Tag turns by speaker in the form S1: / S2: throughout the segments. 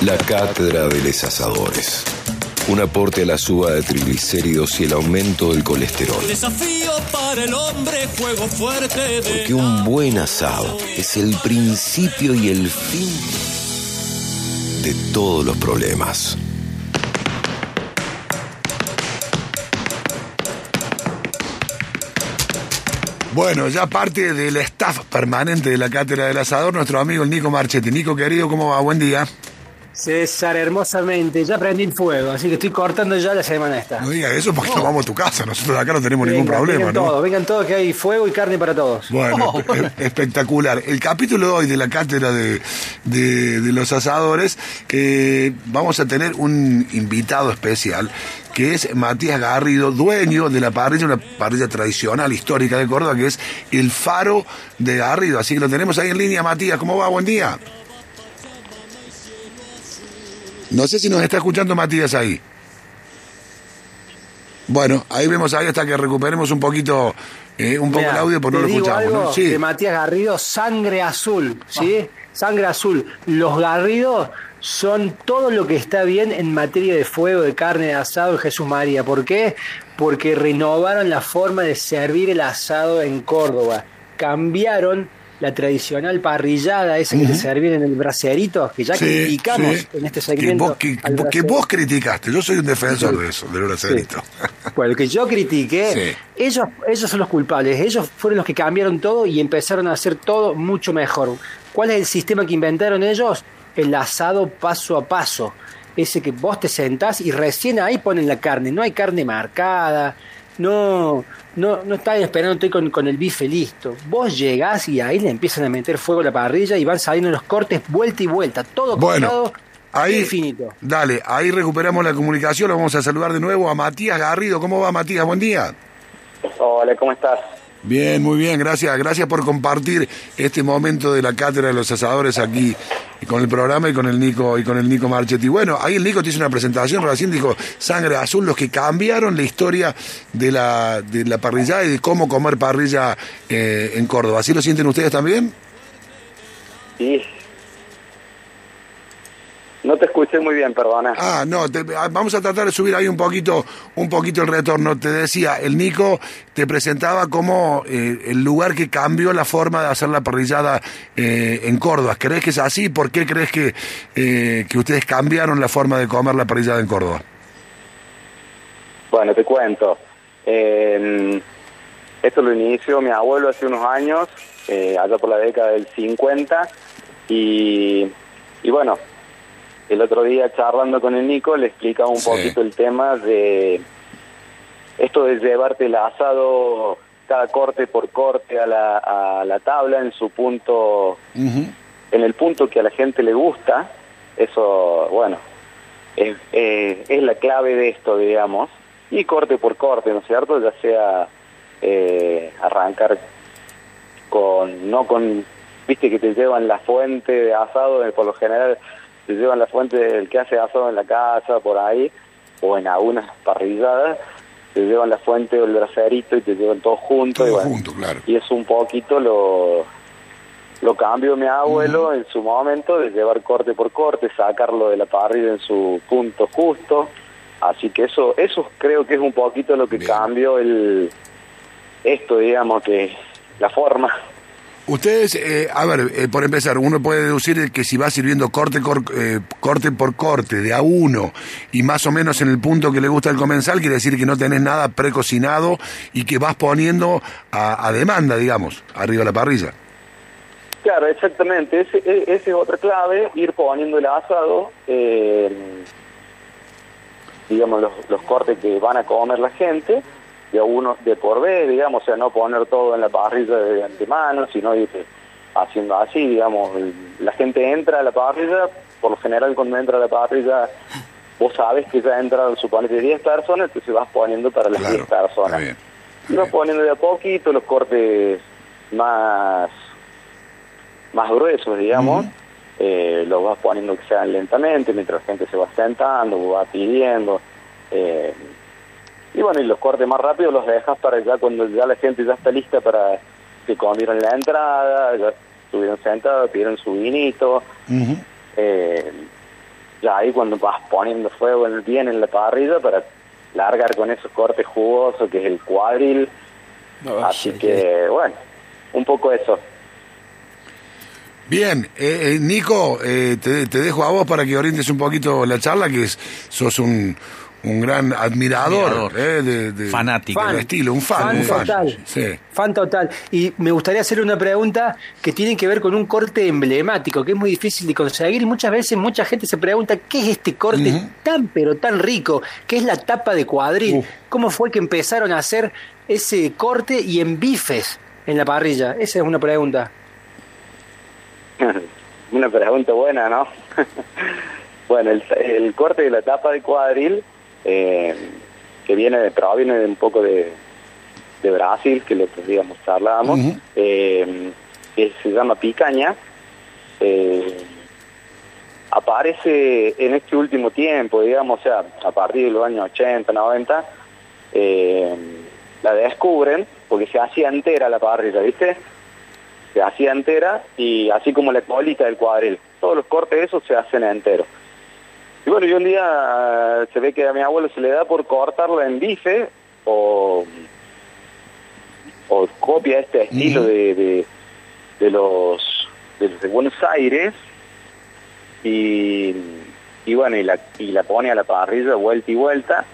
S1: La cátedra de los asadores. Un aporte a la suba de triglicéridos y el aumento del colesterol.
S2: Desafío para el hombre, juego fuerte de
S1: Porque un buen asado es el principio y el fin de todos los problemas.
S3: Bueno, ya parte del staff permanente de la Cátedra del Asador, nuestro amigo el Nico Marchetti. Nico, querido, ¿cómo va? Buen día.
S4: César, hermosamente, ya prendí el fuego, así que estoy cortando ya la semana esta.
S3: No digas eso porque nos vamos a tu casa. Nosotros acá no tenemos ningún problema,
S4: vengan
S3: ¿no?
S4: todos, vengan todos que hay fuego y carne para todos.
S3: Bueno, espe- espectacular. El capítulo de hoy de la cátedra de, de- de los asadores, eh, vamos a tener un invitado especial, que es Matías Garrido, dueño de la parrilla, una parrilla tradicional, histórica de Córdoba, que es el Faro de Garrido. Así que lo tenemos ahí en línea, Matías. ¿Cómo va? Buen día. No sé si nos está escuchando Matías ahí. Bueno, ahí vemos ahí hasta que recuperemos un poquito, eh, un poco el audio, porque no lo escuchamos.
S4: algo
S3: ¿no? Sí.
S4: de Matías Garrido, sangre azul, ¿sí? Sangre azul. Los Garridos son todo lo que está bien en materia de fuego, de carne, de asado en Jesús María. ¿Por qué? Porque renovaron la forma de servir el asado en Córdoba. Cambiaron la tradicional parrillada esa que te servían en el bracerito, que ya
S3: Sí,
S4: criticamos
S3: sí.
S4: en este
S3: Que
S4: segmento.
S3: vos, que,
S4: al
S3: que
S4: bracerito.
S3: vos criticaste, yo soy un defensor de eso, del bracerito.
S4: Bueno, que yo critiqué, ellos, ellos son los culpables, ellos fueron los que cambiaron todo y empezaron a hacer todo mucho mejor. ¿Cuál es el sistema que inventaron ellos? El asado paso a paso. Ese que vos te sentás y recién ahí ponen la carne, no hay carne marcada, no, no, no están esperando con, con el bife listo. Vos llegás y ahí le empiezan a meter fuego a la parrilla y van saliendo los cortes vuelta y vuelta, todo
S3: Bueno, ahí,
S4: infinito.
S3: dale, ahí recuperamos la comunicación, lo vamos a saludar de nuevo a Matías Garrido. ¿Cómo va Matías? Buen día.
S5: Hola, ¿cómo estás?
S3: Bien, muy bien, gracias. Gracias por compartir este momento de la cátedra de los asadores aquí con el programa y con el Nico y con el Nico Marchetti. Bueno, ahí el Nico te hizo una presentación, recién dijo Sangre Azul, los que cambiaron la historia de la, parrilla y de cómo comer parrilla eh, en Córdoba. ¿Así lo sienten ustedes también?
S5: Sí. No te escuché muy bien, perdona.
S3: Ah, no, te- ah, vamos a tratar de subir ahí un poquito, un poquito el retorno. Te decía, el Nico te presentaba como eh, el lugar que cambió la forma de hacer la parrillada eh, en Córdoba. ¿Crees que es así? ¿Por qué crees que, eh, que ustedes cambiaron la forma de comer la parrillada en Córdoba?
S5: Bueno, te cuento. Eh, esto lo inició mi abuelo hace unos años, eh, allá por la década del 50. Y, y bueno, el otro día charlando con el Nico le explicaba un
S3: Sí.
S5: poquito el tema de esto de llevarte el asado cada corte por corte a la, a la tabla en su punto en el punto que a la gente le gusta, eso, bueno, es, eh, es la clave de esto, digamos, y corte por corte, ¿no es cierto? Ya sea eh, arrancar con, no con, viste que te llevan la fuente de asado, por lo general te llevan la fuente del que hace asado en la casa, por ahí, o en algunas parrilladas, te llevan la fuente del bracerito y te llevan todo junto. y
S3: Todo
S5: bueno,
S3: junto, claro.
S5: y es un poquito lo lo cambió mi abuelo en su momento de llevar corte por corte, sacarlo de la parrilla en su punto justo. Así que eso eso creo que es un poquito lo que
S3: Bien.
S5: cambió el esto, digamos que la forma.
S3: Ustedes, eh, a ver, eh, por empezar, uno puede deducir que si va sirviendo corte, cor- eh, corte por corte, de a uno, y más o menos en el punto que le gusta el comensal, quiere decir que no tenés nada precocinado y que vas poniendo a, a demanda, digamos, arriba de la parrilla.
S5: Claro, exactamente. Ese, e- es otra clave, ir poniendo el asado, eh, digamos, los, los cortes que van a comer la gente, de uno de por vez, digamos, o sea, no poner todo en la parrilla de antemano, sino ir haciendo así, digamos. La gente entra a la parrilla, por lo general cuando entra a la parrilla, vos sabes que ya entran, suponete, 10 personas, entonces vas poniendo para las
S3: Claro,
S5: 10 personas.
S3: está bien, está
S5: Y vas
S3: bien.
S5: poniendo de a poquito los cortes más más gruesos, digamos, eh, los vas poniendo que sean lentamente, mientras la gente se va sentando, va pidiendo. eh, y bueno, y los cortes más rápidos los dejas para ya cuando ya la gente ya está lista para que comieron la entrada, ya estuvieron sentados, pidieron su vinito. Eh, ya ahí cuando vas poniendo fuego en- bien en la parrilla para largar con esos cortes jugosos que es el cuadril. Así que, bueno, un poco eso.
S3: Bien, eh, eh, Nico, eh, te, te dejo a vos para que orientes un poquito la charla, que es, sos un, un gran admirador,
S6: Admirador.
S3: eh, de, de-
S6: Fanático.
S3: del estilo, un fan,
S4: Fan
S3: un fan.
S4: total.
S3: Sí.
S4: Fan total. Y me gustaría hacer una pregunta que tiene que ver con un corte emblemático, que es muy difícil de conseguir y muchas veces mucha gente se pregunta qué es este corte tan pero tan rico, qué es la tapa de cuadril,
S3: Uf.
S4: cómo fue que empezaron a hacer ese corte y en bifes en la parrilla. Esa es una pregunta.
S5: Una pregunta buena, ¿no? bueno, el, el corte de la tapa de cuadril, eh, que viene de, proviene de un poco de, de Brasil, que lo que digamos charlábamos,
S3: Ujú.
S5: eh, que se llama picaña, eh, aparece en este último tiempo, digamos, o sea, a partir de los años 80, 90, eh, la descubren porque se hacía entera la parrilla, ¿viste? se hacía entera y así como la colita del cuadril. Todos los cortes esos se hacen enteros. Y bueno, y un día eh, se ve que a mi abuelo se le da por cortarla en bife o, o copia este estilo de, de, de los de los de Buenos Aires y, y bueno, y la, y la pone a la parrilla vuelta y vuelta.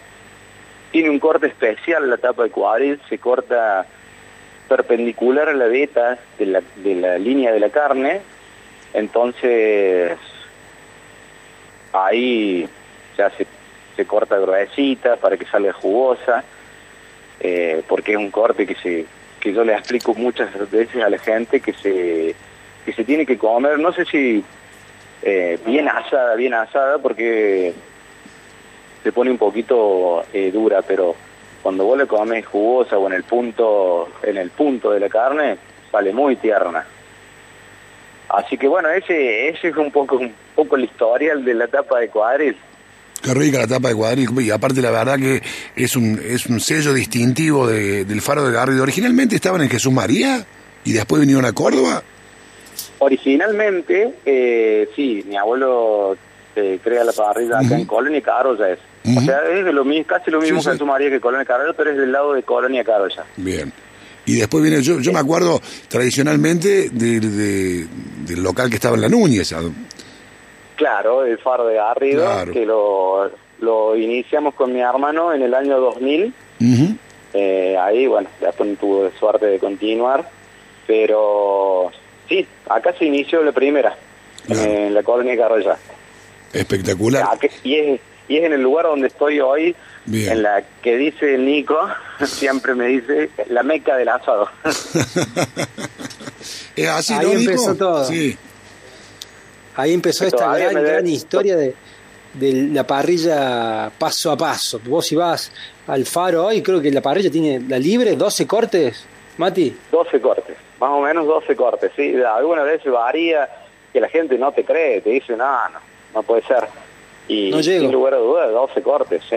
S5: Tiene un corte especial la tapa de cuadril, se corta perpendicular a la veta de la, de la línea de la carne, entonces ahí ya se, se corta gruesita para que salga jugosa, eh, porque es un corte que se que yo le explico muchas veces a la gente que se que se tiene que comer, no sé si eh, bien asada, bien asada, porque se pone un poquito eh, dura, pero cuando vos le comes jugosa o en el punto en el punto de la carne sale muy tierna así que bueno ese ese es un poco un poco el historial de la tapa de cuadril
S3: Qué rica la tapa de cuadril. Y aparte, la verdad que es un, es un sello distintivo de- del faro de Garrido. Originalmente estaban en Jesús María y después vinieron a Córdoba.
S5: originalmente eh, sí mi abuelo eh, crea la parrilla acá en. Colonia Carolla es o sea es de lo mismo casi lo mismo
S3: Sí,
S5: su María que Colonia Carolla pero es del lado de Colonia Carolla
S3: Bien. Y después viene, yo, yo me acuerdo tradicionalmente del, de- del local que estaba en la Núñez.
S5: Claro, el faro de Garrido,
S3: Claro.
S5: que lo, lo iniciamos con mi hermano en el año 2000.
S3: Ujú.
S5: Eh, ahí, bueno, después no tuve suerte de continuar. Pero sí, acá se inició la primera,
S3: Claro.
S5: en la colonia Carroya.
S3: Espectacular.
S5: Y, es, y es en el lugar donde estoy hoy,
S3: Bien.
S5: en la que dice Nico, siempre me dice, la meca del asado.
S3: Es así,
S4: Ahí
S3: ¿no, Nico?
S4: empezó todo.
S3: Sí.
S4: Ahí empezó esta gran, gran historia de, de la parrilla paso a paso. Vos si vas al faro hoy, creo que la parrilla tiene la libre, 12 cortes, Mati.
S5: 12 cortes, más o menos 12 cortes, sí. Algunas veces varía que la gente no te cree, te dice, no, no, no puede ser. Y
S4: No
S5: sin lugar a dudas, 12 cortes, sí.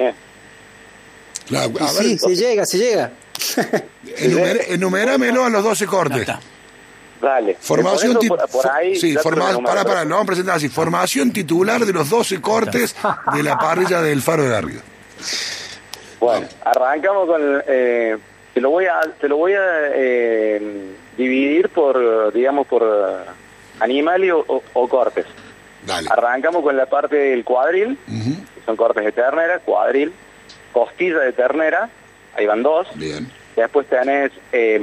S3: Claro,
S4: Y
S3: a
S4: sí, se llega, se llega.
S3: enumer- enuméramelo a los 12
S6: Ya
S3: cortes.
S5: Dale.
S3: Formación
S5: Por,
S3: ti-
S5: eso, por, por ahí.
S3: sí, forma- para, para, lo vamos a presentar así. Formación titular de los 12 cortes de la parrilla del Faro de Garrido.
S5: Bueno, arrancamos con... Eh, te lo voy a, te lo voy a eh, dividir por, digamos, por animal y o, o- cortes.
S3: Dale.
S5: Arrancamos con la parte del cuadril, que son cortes de ternera, cuadril, costilla de ternera, ahí van dos.
S3: Bien,
S5: Después tenés eh,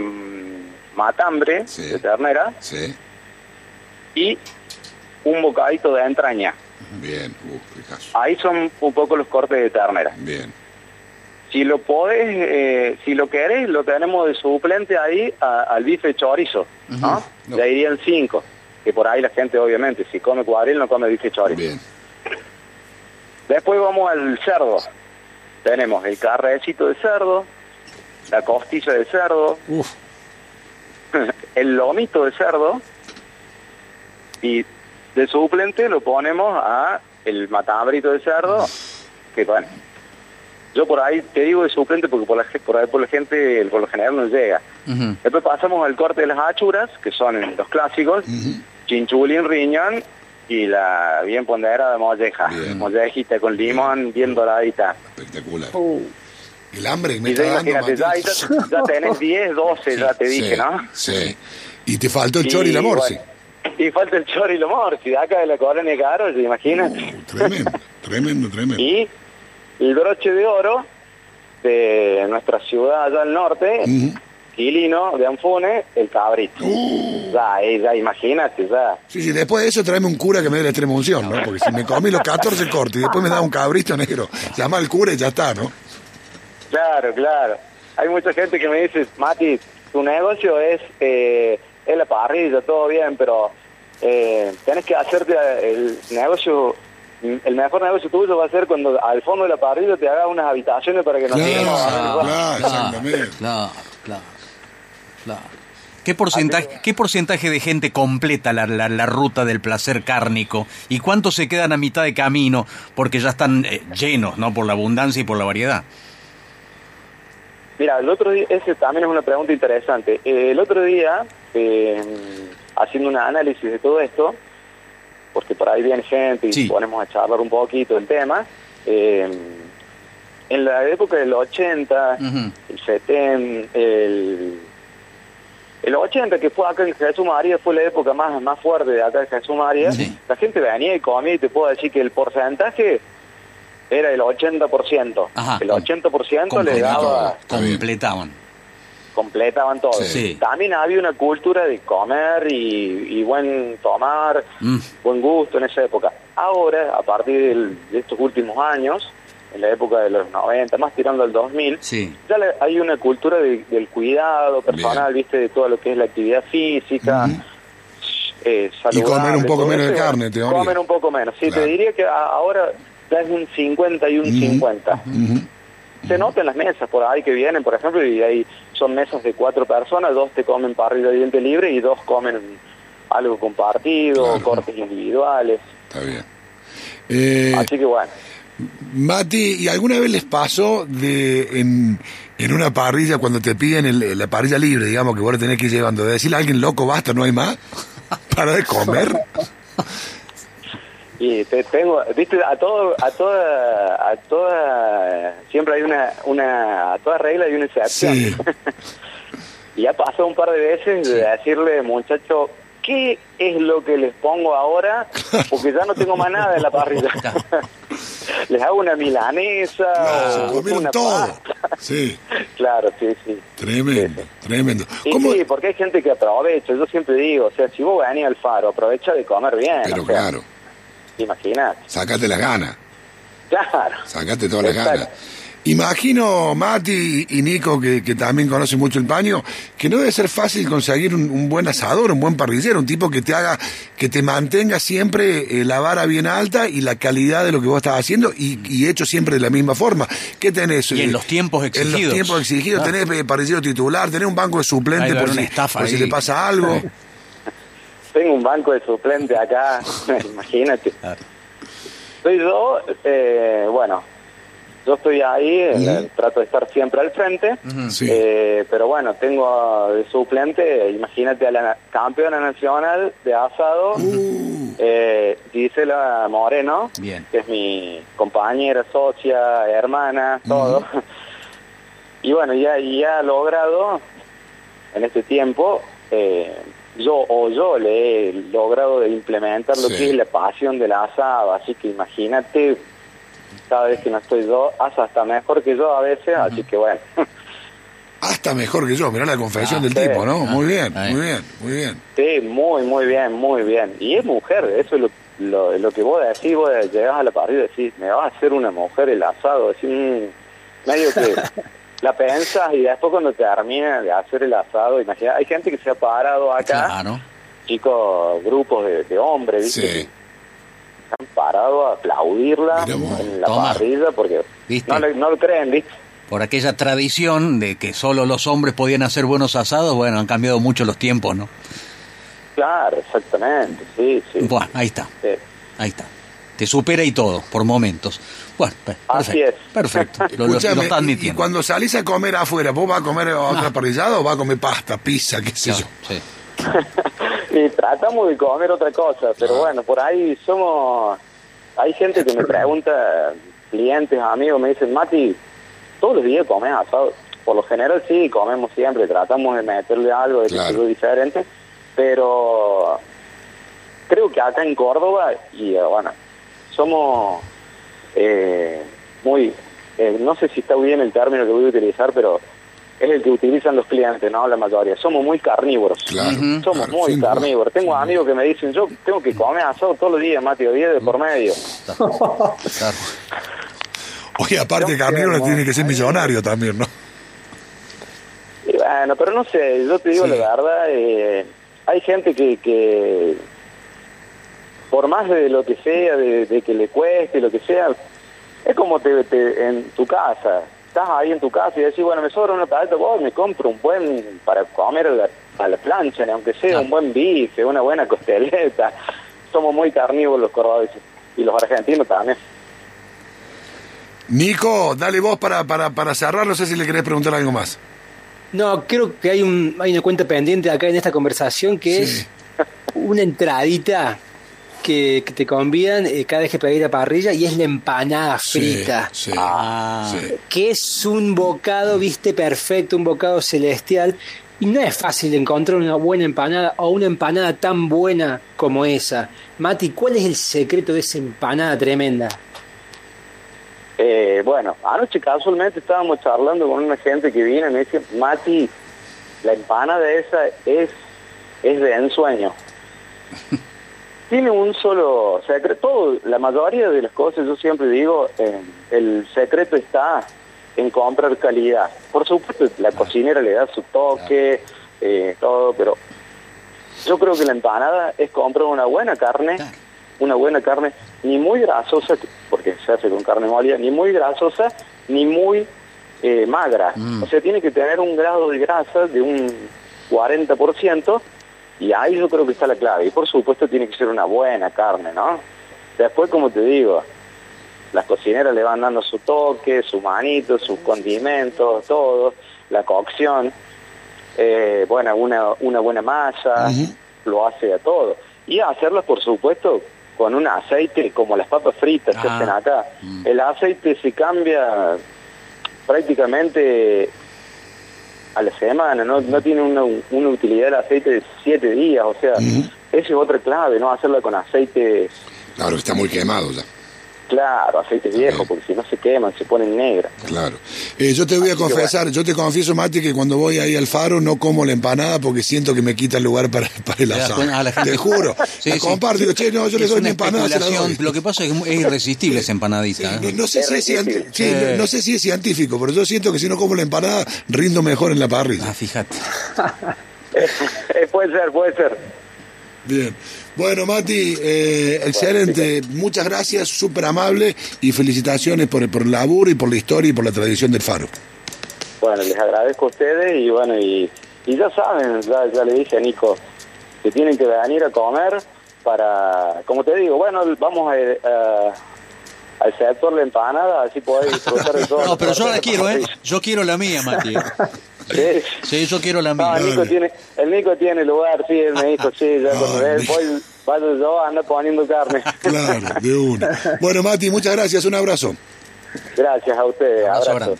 S5: matambre
S3: Sí.
S5: de ternera
S3: sí,
S5: y un bocadito de entraña.
S3: bien. Uh.
S5: Ahí son un poco los cortes de ternera.
S3: Bien,
S5: Si lo podés, eh, si lo querés, lo tenemos de suplente ahí a- al bife chorizo, ¿no?
S3: Ujú. No.
S5: Ya irían cinco. Que por ahí la gente, obviamente, si come cuadril, no come bife chorizo.
S3: bien.
S5: Después vamos al cerdo. Tenemos el carrecito de cerdo, la costilla de cerdo,
S3: Uf,
S5: el lomito de cerdo y de suplente lo ponemos a el matabrito de cerdo, que bueno, yo por ahí te digo de suplente porque por, la, por ahí por la gente por lo general no llega. Después pasamos al corte de las achuras, que son los clásicos,
S3: ujú,
S5: chinchulín, riñón y la bien ponderada molleja.
S3: Bien.
S5: Mollejita con limón, bien doradita.
S3: Espectacular.
S4: Uh,
S3: El hambre me
S5: Y ya
S3: está dando,
S5: imagínate, ya, ya, ya tenés 10, 12, ya te dije,
S3: Sí,
S5: ¿no?
S3: Sí. Y te faltó el chori y la morsi.
S5: bueno, y falta el chori y la morsi, de acá de la colonia Caro, ¿se imaginan?
S3: Uh, tremendo, tremendo, tremendo.
S5: Y el broche de oro de nuestra ciudad allá al norte. Quilino, de Anfune, el cabrito.
S3: Uh.
S5: Ya, ahí, ya, imagínate, ya.
S3: Sí, sí, después de eso tráeme un cura que me dé la extrema unción, ¿no? Porque si me comí los 14 cortes y después me da un cabrito negro, llama al cura y ya está, ¿no?
S5: Claro, claro. Hay mucha gente que me dice, Mati, tu negocio es, eh, es la parrilla, todo bien, pero eh, tenés que hacerte el negocio, el mejor negocio tuyo va a ser cuando al fondo de la parrilla te hagas unas habitaciones para que nos
S3: Claro, claro. exactamente.
S6: Claro, claro, claro. ¿Qué porcentaje, ¿Qué porcentaje de gente completa la, la, la ruta del placer cárnico? ¿Y cuántos se quedan a mitad de camino porque ya están eh, llenos, ¿no? Por la abundancia y por la variedad.
S5: Mira, el otro día, ese también es una pregunta interesante. Eh, el otro día, eh, haciendo un análisis de todo esto, porque por ahí viene gente y
S6: Sí.
S5: ponemos a charlar un poquito el tema, eh, en la época del 80,
S6: Ujú.
S5: el 70, el, el 80 que fue acá en Jesús María, fue la época más, más fuerte de acá en Jesús María,
S6: Sí.
S5: la gente venía y comía y te puedo decir que el porcentaje era el 80%.
S6: Ajá.
S5: el 80% le daba.
S6: Completaban.
S5: completaban todo.
S6: Sí.
S5: También había una cultura de comer y, y buen tomar,
S6: Mm.
S5: buen gusto en esa época. Ahora, a partir del- de estos últimos años, en la época de los 90, más tirando al 2000,
S6: Sí.
S5: ya le- hay una cultura de- del cuidado personal, viste, de todo lo que es la actividad física. eh,
S3: Y comer un poco menos de carne, teoría.
S5: Comer un poco menos. Sí,
S3: Claro.
S5: te diría que a- ahora ya es un 50 y un 50
S3: Ujú.
S5: se nota en las mesas por ahí que vienen, por ejemplo, y ahí son mesas de cuatro personas, dos te comen parrilla de diente libre y dos comen algo compartido,
S3: Claro.
S5: cortes individuales.
S3: Está bien. Eh,
S5: Así que bueno,
S3: Mati, ¿y alguna vez les pasó de en, en una parrilla cuando te piden el- la parrilla libre, digamos, que vos la tenés que ir llevando, de decirle a alguien loco, basta, no hay más? ¿Para de comer?
S5: y te tengo, viste, a todo, a toda, a toda, siempre hay una, una, a toda regla hay una excepción.
S3: Sí.
S5: y ha pasado un par de veces de decirle, muchacho, ¿qué es lo que les pongo ahora? Porque ya no tengo más nada en la parrilla. les hago una milanesa
S3: se
S5: o
S3: comieron
S5: una
S3: todo.
S5: pasta.
S3: Sí,
S5: Claro, sí, sí.
S3: tremendo, tremendo.
S5: Y sí, porque hay gente que aprovecha. Yo siempre digo, o sea, si vos venís al faro, aprovecha de comer bien.
S3: Pero
S5: o sea,
S3: claro,
S5: Imagínate.
S3: sacate las ganas,
S5: Claro.
S3: sacate todas las ganas. Imagino, Mati y Nico, que, que también conocen mucho el paño, que no debe ser fácil conseguir un, un buen asador, un buen parrillero, un tipo que te haga, que te mantenga siempre eh, la vara bien alta y la calidad de lo que vos estás haciendo y, y hecho siempre de la misma forma. ¿Qué tenés?
S6: Y en
S3: Eh,
S6: los tiempos
S3: En
S6: exigidos.
S3: los tiempos exigidos, tenés eh, parrillero titular, tenés un banco de suplente por, si, por si le pasa algo.
S5: Tengo un banco de suplente acá, imagínate. Soy yo, eh, bueno, yo estoy ahí, eh,
S3: Ujú.
S5: trato de estar siempre al frente,
S3: Sí.
S5: eh, pero bueno, tengo de suplente, imagínate a la campeona nacional de asado,
S3: Uh,
S5: eh, Gisela Moreno,
S6: Bien.
S5: que es mi compañera, socia, hermana, todo. Y bueno, ya, ya ha logrado en este tiempo, eh, yo o yo le he logrado de implementar lo
S3: Sí.
S5: que es la pasión del asado, así que imagínate, cada vez que no estoy yo, asa hasta mejor que yo a veces, así que bueno.
S3: hasta mejor que yo, mirá la confesión
S6: Ah,
S3: del
S5: sí.
S3: tipo, ¿no?
S6: Ah,
S3: Muy bien,
S6: ahí.
S3: muy bien, muy bien.
S5: Sí, muy, muy bien, muy bien. Y es mujer, eso es lo, lo, lo que vos decís, vos llegás a la parrilla y decís, me va a hacer una mujer el asado, decís, mm, medio que la pensas y después cuando termina de hacer el asado, imagina, hay gente que se ha parado acá,
S6: Claro.
S5: chicos, grupos de, de hombres, ¿viste?
S3: Sí.
S5: Parado a aplaudirla en la
S6: Toma.
S5: parrilla porque
S6: ¿Viste?
S5: no, le- no lo creen, ¿viste?
S6: Por aquella tradición de que solo los hombres podían hacer buenos asados, bueno, han cambiado mucho los tiempos, ¿no?
S5: Claro, exactamente, sí, sí.
S6: Bueno, ahí está,
S5: Sí.
S6: ahí está. Te supera y todo, por momentos. Bueno, pe-
S5: Así
S6: perfecto.
S5: es.
S6: Perfecto, lo, lo- lo
S3: y- y,
S6: admitiendo.
S3: cuando salís a comer afuera, ¿vos vas a comer a otra
S6: Ah.
S3: parrillada o vas a comer pasta, pizza, qué sé
S6: Claro,
S3: yo?
S6: sí.
S5: Sí, tratamos de comer otra cosa, pero bueno, por ahí somos... Hay gente que me pregunta, clientes, amigos, me dicen, Mati, todos los días comes asado. Por lo general sí, comemos siempre, tratamos de meterle algo de que
S3: Claro.
S5: diferente, pero creo que acá en Córdoba, y eh, bueno, somos eh, muy, eh, no sé si está bien el término que voy a utilizar, pero es el que utilizan los clientes, ¿no? La mayoría. Somos muy carnívoros.
S3: Claro,
S5: Somos
S3: claro,
S5: muy carnívoros. Tengo amigos que me dicen, yo tengo que comer asado todos los días, Mati, 10 de por medio.
S6: Claro.
S3: Oye, aparte,
S5: quiero,
S3: tiene que ser millonario también, ¿no?
S5: Y bueno, pero no sé, yo te digo
S3: Sí.
S5: la verdad, eh, hay gente que, que por más de lo que sea, de, de que le cueste, lo que sea, es como te, te- en tu casa. Estás ahí en tu casa y decís, bueno, me sobra una paleta, vos me compro un buen para comer a la, a la plancha, aunque sea un buen bife, una buena costeleta. Somos muy carnívoros los cordobeses y los argentinos también.
S3: Nico, dale vos para, para, para cerrar, no sé si le querés preguntar algo más.
S4: No, creo que hay, un, hay una cuenta pendiente acá en esta conversación que
S3: Sí.
S4: es una entradita que, que te convidan eh, cada vez que pedís la parrilla y es la empanada frita.
S3: Sí, sí,
S6: Ah.
S3: sí.
S4: que es un bocado, viste, perfecto, un bocado celestial. Y no es fácil encontrar una buena empanada o una empanada tan buena como esa. Mati, ¿cuál es el secreto de esa empanada tremenda?
S5: Eh, bueno, anoche casualmente estábamos charlando con una gente que viene y me dice, Mati, la empanada esa es, es de ensueño. Tiene un solo secreto, todo, la mayoría de las cosas, yo siempre digo, eh, el secreto está en comprar calidad. Por supuesto, la cocinera le da su toque, eh, todo, pero yo creo que la empanada es comprar una buena carne, una buena carne, ni muy grasosa, porque se hace con carne molida, ni muy grasosa, ni muy eh, magra. O sea, tiene que tener un grado de grasa de un 40%, y ahí yo creo que está la clave. Y por supuesto tiene que ser una buena carne, ¿no? Después, como te digo, las cocineras le van dando su toque, su manito, sus condimentos, todo, la cocción, eh, bueno, una, una buena masa, lo hace a todo. Y hacerlas, por supuesto, con un aceite como las papas fritas que
S6: Ah.
S5: hacen acá. El aceite se cambia prácticamente a la semana, no, no tiene una, una utilidad el aceite de siete días, o sea, esa es otra clave, no hacerla con aceite
S3: Claro, está muy quemado ya.
S5: Claro, aceite viejo, porque si no se queman, se ponen negras.
S3: Claro. Eh, yo te voy a confesar, yo te confieso, Mati, que cuando voy ahí al faro no como la empanada porque siento que me quita el lugar para, para el asado. Te juro.
S6: Sí,
S3: la
S6: sí.
S3: comparto, digo, che, no, yo le doy
S6: una
S3: mi empanada, se la
S6: especulación.
S3: doy.
S6: Lo que pasa es que es irresistible esa empanadita.
S3: No,
S6: ¿eh?
S3: no sé
S5: Es
S3: si es, cienti-
S5: difícil.
S3: sí,
S6: Sí.
S3: no, no sé si es científico, pero yo siento que si no como la empanada, rindo mejor en la parrilla.
S6: Ah, fíjate.
S5: Eh, puede ser, puede ser.
S3: Bien. Bueno, Mati, eh, excelente. Muchas gracias, súper amable y felicitaciones por, por el laburo y por la historia y por la tradición del faro.
S5: Bueno, les agradezco a ustedes y bueno, y, y ya saben, ya, ya le dije a Nico que tienen que venir a comer para, como te digo, bueno, vamos a, a- al sector la empanada, así podés disfrutar de todo.
S6: No, pero yo la quiero, ¿eh? Yo quiero la mía, Mati.
S5: Sí.
S6: Sí, yo quiero la
S5: No,
S6: mía.
S5: el Nico tiene, el Nico tiene lugar, sí, él me dijo, sí, ya cuando él voy, vaya yo, anda poniendo carne.
S3: Claro, de una. Bueno, Mati, muchas gracias, un abrazo.
S5: Gracias a ustedes,
S6: Abrazo
S5: abrazo.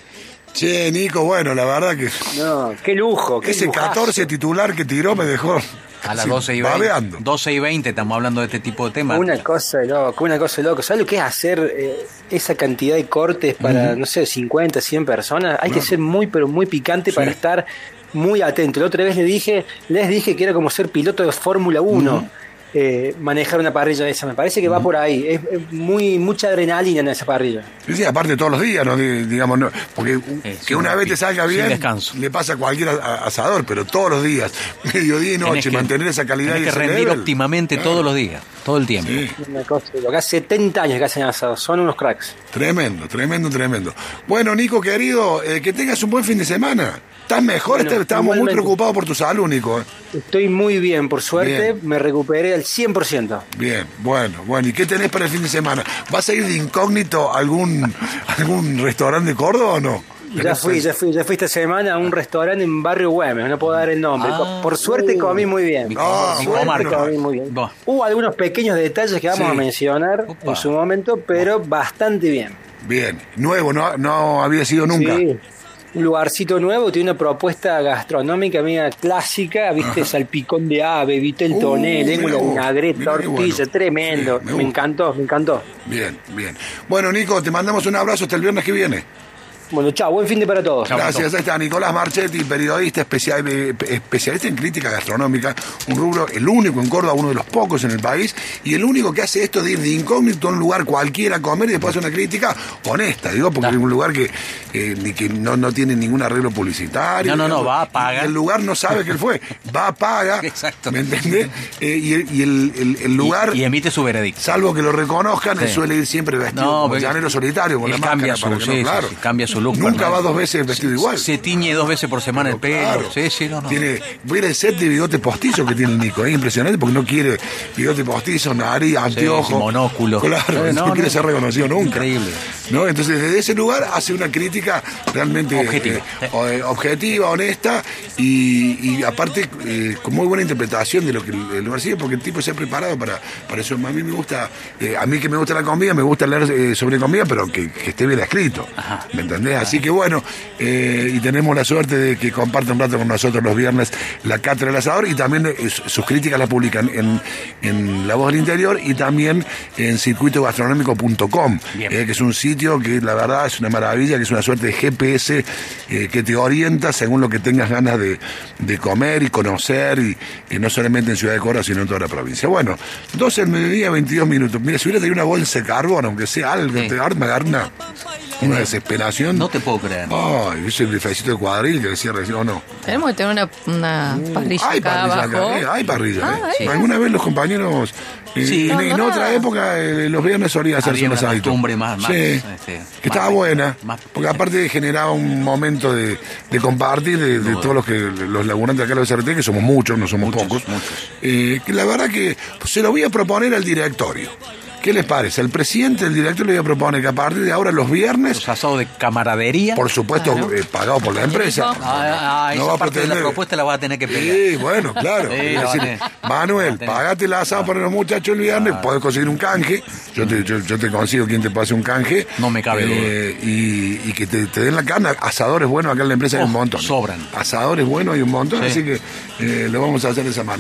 S3: Che, Nico, bueno, la verdad que
S4: No, qué lujo. Qué
S3: ese
S4: lujazo.
S3: 14 titular que tiró me dejó
S6: A las
S3: sí,
S6: 12 y 20.
S3: babeando.
S6: 12 y 20 estamos hablando de este tipo de temas.
S4: Una cosa de loco, una cosa de loco. ¿Sabes lo que es hacer eh, esa cantidad de cortes para, no sé, 50, 100 personas? Hay que ser muy, pero muy picante para estar muy atento. La otra vez le dije, les dije que era como ser piloto de Fórmula 1. Eh, manejar una parrilla de esa, me parece que va por ahí, es, es muy mucha adrenalina en esa parrilla.
S3: Sí, sí, aparte todos los días, ¿no? Di- digamos, no, porque que una vez te salga bien,
S6: descanso.
S3: le pasa a cualquier asador, pero todos los días, mediodía y
S6: Tenés
S3: noche,
S6: que-
S3: mantener esa calidad
S6: tenés
S3: y
S6: que
S3: ese
S6: rendir
S3: level.
S6: óptimamente
S3: Claro.
S6: todos los días, todo el tiempo.
S3: Sí.
S4: Una cosa. Hace 70 años que hacen asado, son unos cracks.
S3: Tremendo, tremendo, tremendo. Bueno, Nico, querido, eh, que tengas un buen fin de semana. ¿Estás mejor?
S4: Bueno,
S3: Está- Estábamos muy preocupados por tu salud, Nico. eh.
S4: Estoy muy bien, por suerte,
S3: Bien.
S4: me recuperé al 100%.
S3: Bien, bueno, bueno. ¿Y qué tenés para el fin de semana? ¿Vas a ir de incógnito a algún, algún restaurante de Córdoba o no?
S4: Ya fui, ya fui, ya fui esta semana a un restaurante en Barrio Güemes, no puedo dar el nombre.
S6: Ah.
S4: Por suerte comí muy bien.
S3: Ah,
S4: Por suerte
S6: comarca.
S4: comí muy bien. Hubo algunos pequeños detalles que vamos
S3: Sí.
S4: a mencionar en su momento, pero bastante bien.
S3: Bien, nuevo, no, no había sido nunca.
S4: Sí. Un lugarcito nuevo, tiene una propuesta gastronómica mía clásica, viste, salpicón de ave, viste el
S3: Uh,
S4: toné, tortilla,
S3: bueno.
S4: tremendo.
S3: Sí, me
S4: encantó, me encantó.
S3: Bien, bien. Bueno, Nico, te mandamos un abrazo hasta el viernes que viene.
S4: Bueno, chao, buen fin de para todos.
S3: Gracias, ahí está Nicolás Marchetti, periodista especial- eh, especialista en crítica gastronómica, un rubro, el único en Córdoba, uno de los pocos en el país, y el único que hace esto de ir de incógnito a un lugar cualquiera a comer y después hacer una crítica honesta, digo, porque es un lugar que, eh, ni que no, no tiene ningún arreglo publicitario.
S6: No, no, no, va, paga.
S3: y El lugar no sabe que él fue, va, paga,
S6: Exacto.
S3: ¿me entendés? Eh, y el, y el- el- el lugar...
S6: Y, y emite su veredicto.
S3: Salvo que lo reconozcan,
S6: Sí.
S3: él suele ir siempre vestido
S6: No,
S3: como llanero solitario, con
S6: él
S3: la
S6: cambia
S3: máscara, para
S6: su- sí,
S3: claro.
S6: sí, cambia su look
S3: Nunca va dos veces vestido igual.
S6: Se tiñe dos veces por semana el pelo.
S3: Claro.
S6: Sí, sí, no, no.
S3: Tiene, mira el set de bigote postizo que tiene el Nico, es impresionante porque no quiere bigote postizo, nariz, anteojo.
S6: monóculo.
S3: Claro, no, quiere ser reconocido nunca.
S6: Increíble.
S3: ¿No? Entonces, desde ese lugar hace una crítica realmente
S6: Objetiva.
S3: eh, eh, objetiva, honesta y, y aparte eh, con muy buena interpretación de lo que el, lugar sigue, porque el tipo se ha preparado para, para eso. A mí me gusta, eh, a mí que me gusta la comida, me gusta leer sobre comida, pero que, que esté bien escrito.
S6: Ajá.
S3: ¿Me entendés? Así que bueno, y tenemos la suerte de que comparta un rato con nosotros los viernes la Cátedra del Asador y también sus críticas las publican en, en La Voz del Interior y también en circuitogastronómico.com, que es un sitio que la verdad es una maravilla, que es una suerte de GPS eh, que te orienta según lo que tengas ganas de, de comer y conocer, y, y no solamente en Ciudad de Córdoba, sino en toda la provincia. Bueno, 12 del mediodía, 22 minutos. Mira, si hubiera tenido una bolsa de carbón, aunque sea algo,
S6: Sí.
S3: te arma, garna, una desesperación.
S6: No te puedo creer.
S3: Ay, ese bifecito de cuadril que decía recién, ¿o no?
S7: Tenemos que tener una, una parrilla
S3: Hay
S7: acá
S3: parrilla
S7: abajo.
S3: acá, eh, hay parrilla.
S7: Ah,
S3: eh.
S7: hay.
S3: Alguna vez los compañeros,
S6: Sí.
S3: en, otra época, eh, los viernes solía hacerse un
S6: una
S3: asadito.
S6: costumbre más- más,
S3: Sí,
S6: este,
S3: que estaba
S6: más-
S3: buena,
S6: más-
S3: porque aparte generaba un momento de, de compartir de, de todos los que los laburantes acá de la SRT, que somos muchos, no somos
S6: Muchos,
S3: pocos.
S6: muchos.
S3: Eh, que la verdad que se lo voy a proponer al directorio. ¿Qué les parece? El presidente del directorio le voy a proponer que a partir de ahora los viernes
S6: Los asados de camaradería.
S3: por supuesto, eh, pagado por la empresa.
S6: Ah, ah,
S3: No
S6: esa
S3: va a
S6: parte de la
S3: pretender-
S6: propuesta la vas a tener que pegar.
S3: Sí, bueno, claro.
S6: Sí,
S3: Es decir,
S6: va.
S3: Manuel,
S6: Va
S3: pagate el asado para los muchachos el viernes, podés conseguir un canje. Yo te, yo, yo te consigo quien te pase un canje.
S6: No me cabe
S3: Eh, y, y que te, te den la carne. Asadores buenos acá en la empresa hay
S6: Oh,
S3: un montón.
S6: sobran.
S3: Asadores buenos hay un montón,
S6: Sí.
S3: así que eh, lo vamos a hacer de esa manera.